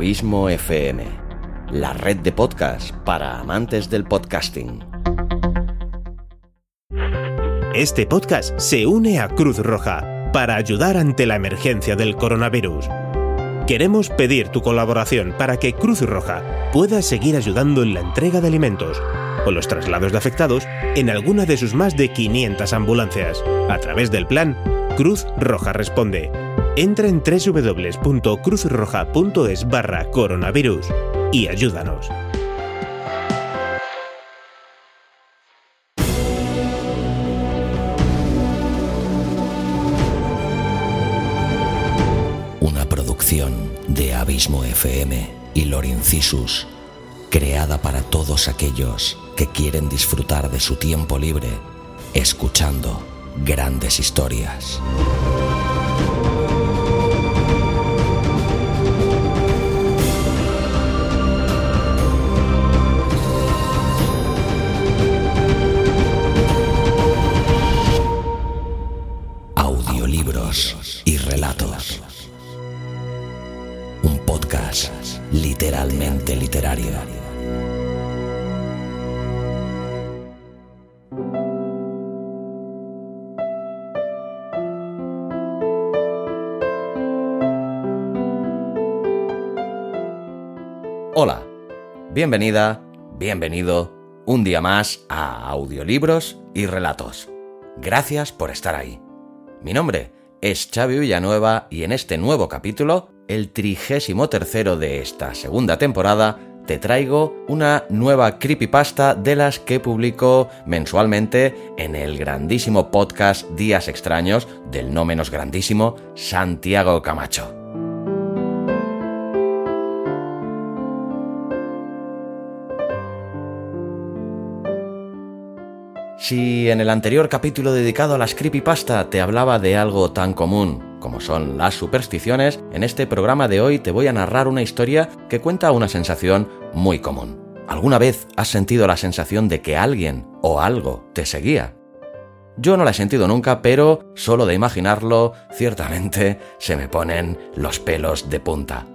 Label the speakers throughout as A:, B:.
A: Abismo FM, la red de podcast para amantes del podcasting.
B: Este podcast se une a Cruz Roja para ayudar ante la emergencia del coronavirus. Queremos pedir tu colaboración para que Cruz Roja pueda seguir ayudando en la entrega de alimentos o los traslados de afectados en alguna de sus más de 500 ambulancias a través del plan Cruz Roja Responde. Entra en www.cruzroja.es barra coronavirus y ayúdanos.
A: Una producción de Abismo FM y Lorincisus, creada para todos aquellos que quieren disfrutar de su tiempo libre escuchando grandes historias. Literalmente literario. Hola, bienvenida, bienvenido un día más a Audiolibros y Relatos. Gracias por estar ahí. Mi nombre es Xavi Villanueva y en este nuevo capítulo, el trigésimo tercero de esta segunda temporada, te traigo una nueva creepypasta de las que publico mensualmente en el grandísimo podcast Días Extraños del no menos grandísimo Santiago Camacho. Si en el anterior capítulo dedicado a las creepypasta te hablaba de algo tan común como son las supersticiones, en este programa de hoy te voy a narrar una historia que cuenta una sensación muy común. ¿Alguna vez has sentido la sensación de que alguien o algo te seguía? Yo no la he sentido nunca, pero solo de imaginarlo, ciertamente se me ponen los pelos de punta.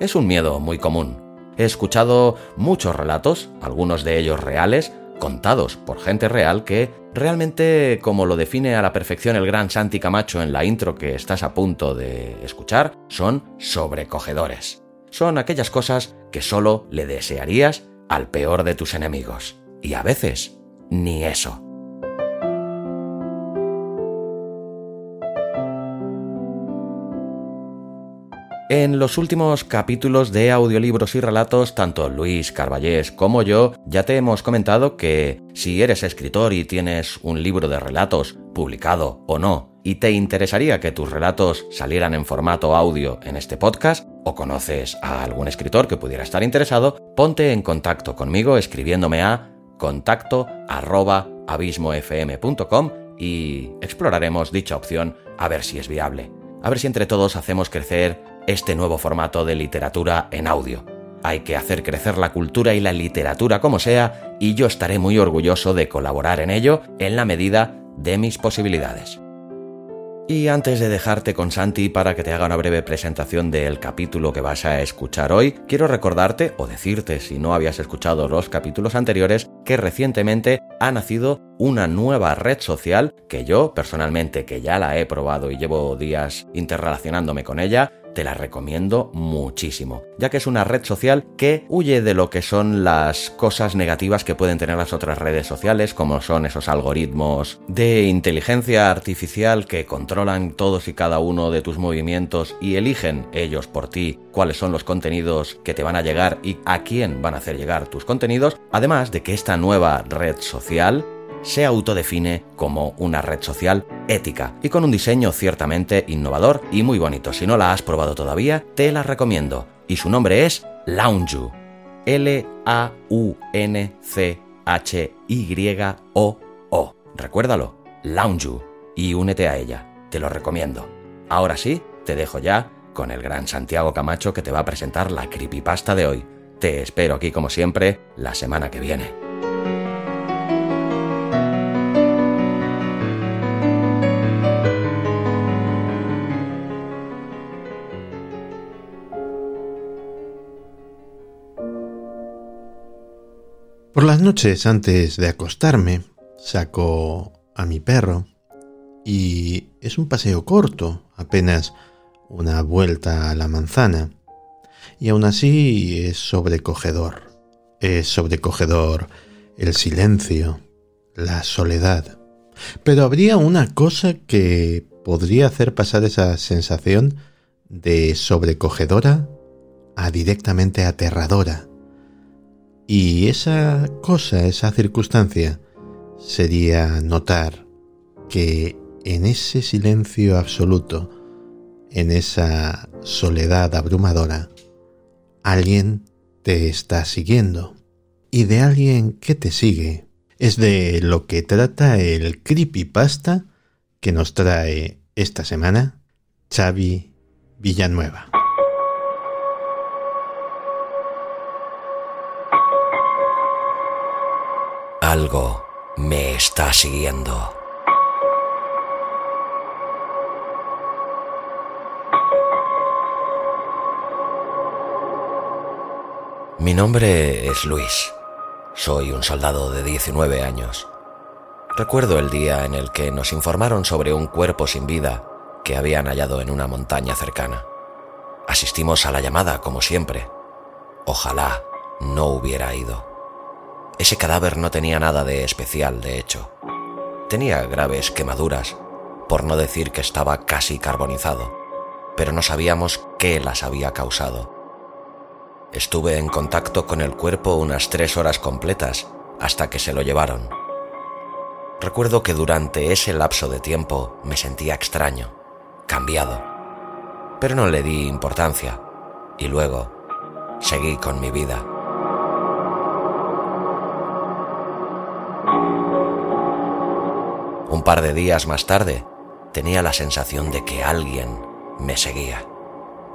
A: Es un miedo muy común. He escuchado muchos relatos, algunos de ellos reales, contados por gente real que realmente, como lo define a la perfección el gran Santi Camacho en la intro que estás a punto de escuchar, son sobrecogedores. Son aquellas cosas que solo le desearías al peor de tus enemigos. Y a veces, ni eso. En los últimos capítulos de audiolibros y relatos, tanto Luis Carballés como yo ya te hemos comentado que si eres escritor y tienes un libro de relatos, publicado o no, y te interesaría que tus relatos salieran en formato audio en este podcast, o conoces a algún escritor que pudiera estar interesado, ponte en contacto conmigo escribiéndome a contacto arroba abismofm.com y exploraremos dicha opción a ver si es viable. A ver si entre todos hacemos crecer este nuevo formato de literatura en audio. Hay que hacer crecer la cultura y la literatura como sea, y yo estaré muy orgulloso de colaborar en ello en la medida de mis posibilidades. Y antes de dejarte con Santi para que te haga una breve presentación del capítulo que vas a escuchar hoy, quiero recordarte o decirte si no habías escuchado los capítulos anteriores que recientemente ha nacido una nueva red social que yo personalmente que ya la he probado y llevo días interrelacionándome con ella, te la recomiendo muchísimo, ya que es una red social que huye de lo que son las cosas negativas que pueden tener las otras redes sociales, como son esos algoritmos de inteligencia artificial que controlan todos y cada uno de tus movimientos y eligen ellos por ti cuáles son los contenidos que te van a llegar y a quién van a hacer llegar tus contenidos, además de que esta nueva red social se autodefine como una red social ética y con un diseño ciertamente innovador y muy bonito. Si no la has probado todavía, te la recomiendo. Y su nombre es Lounge. L-A-U-N-C-H-Y-O-O. Recuérdalo, Lounge. Y únete a ella. Te lo recomiendo. Ahora sí, te dejo ya con el gran Santiago Camacho que te va a presentar la creepypasta de hoy. Te espero aquí como siempre la semana que viene.
C: Por las noches antes de acostarme, saco a mi perro y es un paseo corto, apenas una vuelta a la manzana. Y aún así es sobrecogedor. Es sobrecogedor el silencio, la soledad. Pero habría una cosa que podría hacer pasar esa sensación de sobrecogedora a directamente aterradora. Y esa cosa, esa circunstancia, sería notar que en ese silencio absoluto, en esa soledad abrumadora, alguien te está siguiendo. Y de alguien que te sigue es de lo que trata el creepypasta que nos trae esta semana Xavi Villanueva.
A: Algo me está siguiendo. Mi nombre es Luis. Soy un soldado de 19 años. Recuerdo el día en el que nos informaron sobre un cuerpo sin vida que habían hallado en una montaña cercana. Asistimos a la llamada como siempre. Ojalá no hubiera ido. Ese cadáver no tenía nada de especial, de hecho. Tenía graves quemaduras, por no decir que estaba casi carbonizado, pero no sabíamos qué las había causado. Estuve en contacto con el cuerpo unas tres horas completas hasta que se lo llevaron. Recuerdo que durante ese lapso de tiempo me sentía extraño, cambiado, pero no le di importancia y luego seguí con mi vida. Un par de días más tarde tenía la sensación de que alguien me seguía.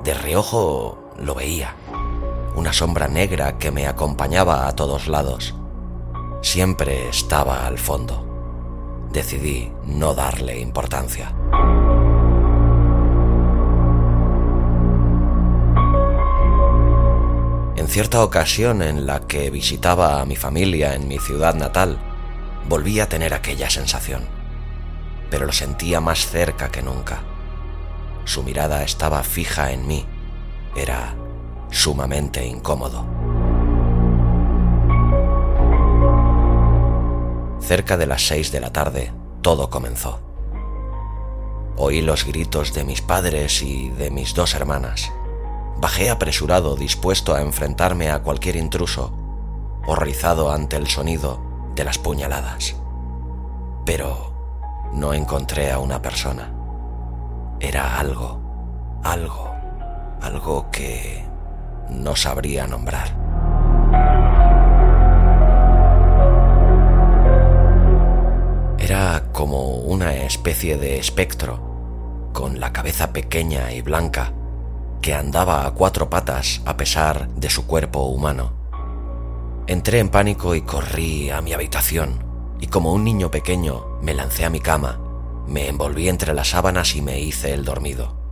A: De reojo lo veía una sombra negra que me acompañaba a todos lados. Siempre estaba al fondo. Decidí no darle importancia. En cierta ocasión en la que visitaba a mi familia en mi ciudad natal, volví a tener aquella sensación, pero lo sentía más cerca que nunca. Su mirada estaba fija en mí. Era sumamente incómodo. Cerca de las seis de la tarde, todo comenzó. Oí los gritos de mis padres y de mis dos hermanas. Bajé apresurado, dispuesto a enfrentarme a cualquier intruso, horrorizado ante el sonido de las puñaladas. Pero no encontré a una persona. Era algo, algo, algo que no sabría nombrar. Era como una especie de espectro, con la cabeza pequeña y blanca, que andaba a cuatro patas a pesar de su cuerpo humano. Entré en pánico y corrí a mi habitación, y como un niño pequeño me lancé a mi cama, me envolví entre las sábanas y me hice el dormido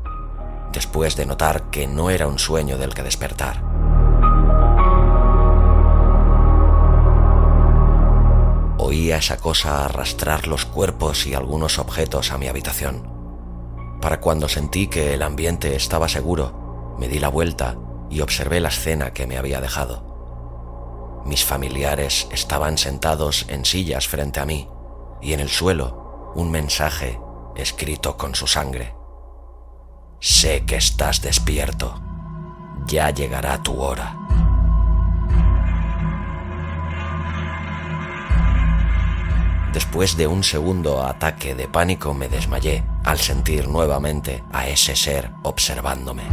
A: después de notar que no era un sueño del que despertar. Oía esa cosa arrastrar los cuerpos y algunos objetos a mi habitación. Para cuando sentí que el ambiente estaba seguro, me di la vuelta y observé la escena que me había dejado. Mis familiares estaban sentados en sillas frente a mí y en el suelo un mensaje escrito con su sangre. Sé que estás despierto. Ya llegará tu hora. Después de un segundo ataque de pánico me desmayé al sentir nuevamente a ese ser observándome.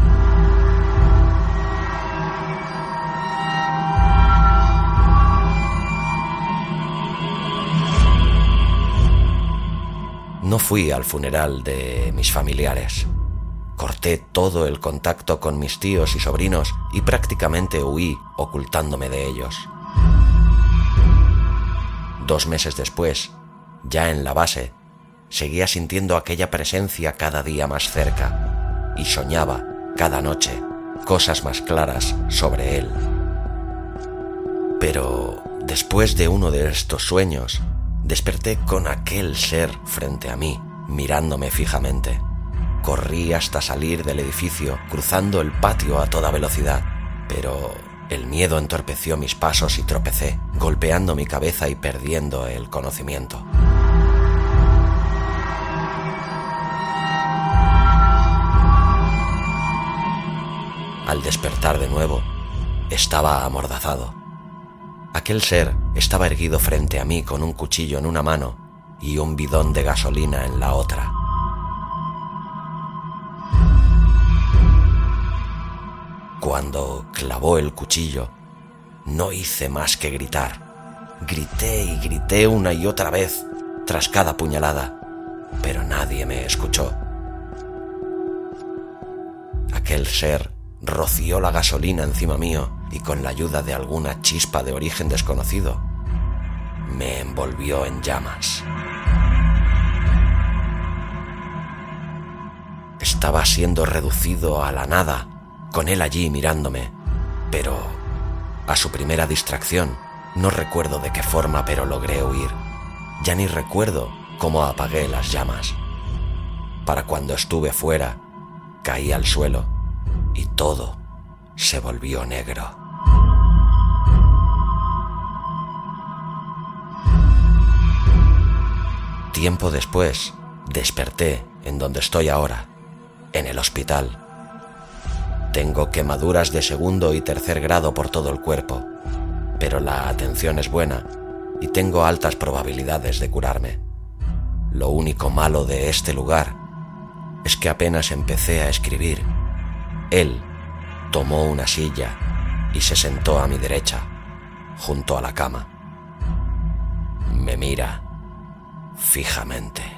A: No fui al funeral de mis familiares. Corté todo el contacto con mis tíos y sobrinos y prácticamente huí ocultándome de ellos. Dos meses después, ya en la base, seguía sintiendo aquella presencia cada día más cerca y soñaba cada noche cosas más claras sobre él. Pero Después de uno de estos sueños, desperté con aquel ser frente a mí, mirándome fijamente. Corrí hasta salir del edificio, cruzando el patio a toda velocidad, pero el miedo entorpeció mis pasos y tropecé, golpeando mi cabeza y perdiendo el conocimiento. Al despertar de nuevo, estaba amordazado. Aquel ser estaba erguido frente a mí con un cuchillo en una mano y un bidón de gasolina en la otra. Cuando clavó el cuchillo, no hice más que gritar. Grité y grité una y otra vez tras cada puñalada, pero nadie me escuchó. Aquel ser roció la gasolina encima mío y con la ayuda de alguna chispa de origen desconocido, me envolvió en llamas. Estaba siendo reducido a la nada, con él allí mirándome, pero a su primera distracción, no recuerdo de qué forma, pero logré huir. Ya ni recuerdo cómo apagué las llamas. Para cuando estuve fuera, caí al suelo y todo se volvió negro. Tiempo después, desperté en donde estoy ahora, en el hospital. Tengo quemaduras de segundo y tercer grado por todo el cuerpo, pero la atención es buena y tengo altas probabilidades de curarme. Lo único malo de este lugar es que apenas empecé a escribir, él tomó una silla y se sentó a mi derecha, junto a la cama. Me mira fijamente.